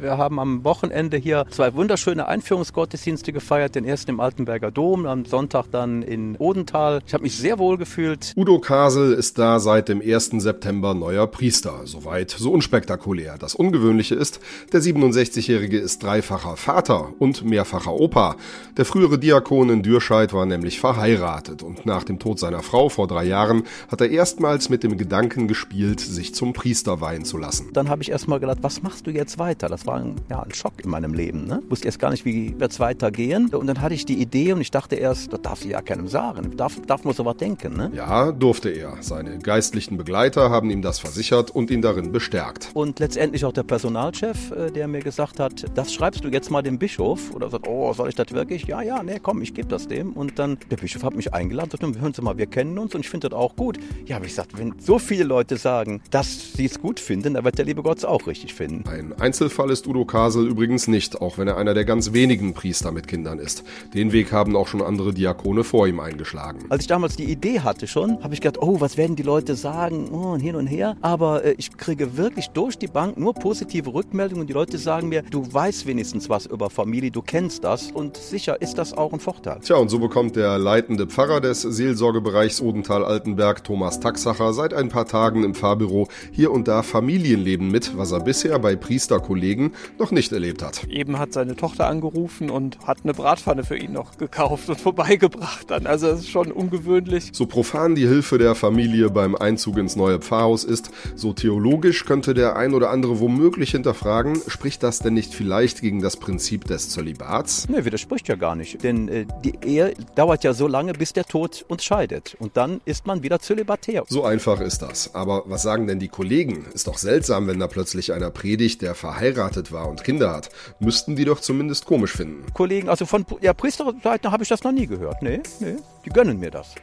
Wir haben am Wochenende hier zwei wunderschöne Einführungsgottesdienste gefeiert. Den ersten im Altenberger Dom, am Sonntag dann in Odenthal. Ich habe mich sehr wohl gefühlt. Udo Kasel ist da seit dem 1. September neuer Priester. Soweit so unspektakulär. Das Ungewöhnliche ist, der 67-Jährige ist dreifacher Vater und mehrfacher Opa. Der frühere Diakon in Dürscheid war nämlich verheiratet und nach dem Tod seiner Frau vor drei Jahren hat er erstmals mit dem Gedanken gespielt, sich zum Priester weihen zu lassen. Dann habe ich erstmal gedacht, was machst du jetzt weiter? Das war ein, ja, ein Schock in meinem Leben. Ne? Ich wusste erst gar nicht, wie wird es weitergehen. Und dann hatte ich die Idee und ich dachte erst, das darf sie ja keinem sagen. Darf, darf man sowas denken. Ne? Ja, durfte er. Seine geistlichen Begleiter haben ihm das versichert und ihn darin bestärkt. Und letztendlich auch der Personalchef, äh, der mir gesagt hat, das schreibst du jetzt mal dem Bischof. Oder sagt, oh, soll ich das wirklich? Ja, ja, nee, komm, ich gebe das dem. Und dann, der Bischof hat mich eingeladen, sagt, hören Sie mal, wir kennen uns und ich finde das auch gut. Ja, aber ich gesagt, wenn so viele Leute sagen, dass sie es gut finden, dann wird der liebe Gott es auch richtig finden. Ein Einzelfall ist ist Udo Kasel übrigens nicht, auch wenn er einer der ganz wenigen Priester mit Kindern ist. Den Weg haben auch schon andere Diakone vor ihm eingeschlagen. Als ich damals die Idee hatte schon, habe ich gedacht, oh, was werden die Leute sagen oh, und hin und her. Aber äh, ich kriege wirklich durch die Bank nur positive Rückmeldungen. Die Leute sagen mir, du weißt wenigstens was über Familie, du kennst das und sicher ist das auch ein Vorteil. Tja, und so bekommt der leitende Pfarrer des Seelsorgebereichs Odenthal-Altenberg, Thomas Taxacher, seit ein paar Tagen im Fahrbüro hier und da Familienleben mit, was er bisher bei Priesterkollegen noch nicht erlebt hat. Eben hat seine Tochter angerufen und hat eine Bratpfanne für ihn noch gekauft und vorbeigebracht dann. Also das ist schon ungewöhnlich. So profan die Hilfe der Familie beim Einzug ins neue Pfarrhaus ist, so theologisch könnte der ein oder andere womöglich hinterfragen, spricht das denn nicht vielleicht gegen das Prinzip des Zölibats? Ne, widerspricht ja gar nicht. Denn äh, die Ehe dauert ja so lange, bis der Tod uns scheidet. Und dann ist man wieder zölibatär. So einfach ist das. Aber was sagen denn die Kollegen? Ist doch seltsam, wenn da plötzlich einer predigt, der verheiratet verheiratet war und Kinder hat, müssten die doch zumindest komisch finden. Kollegen, also von ja, Priesterseite habe ich das noch nie gehört. Nee, nee, die gönnen mir das.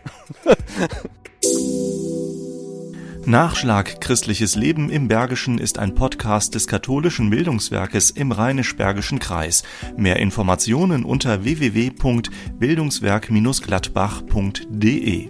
Nachschlag Christliches Leben im Bergischen ist ein Podcast des katholischen Bildungswerkes im Rheinisch-Bergischen Kreis. Mehr Informationen unter www.bildungswerk-gladbach.de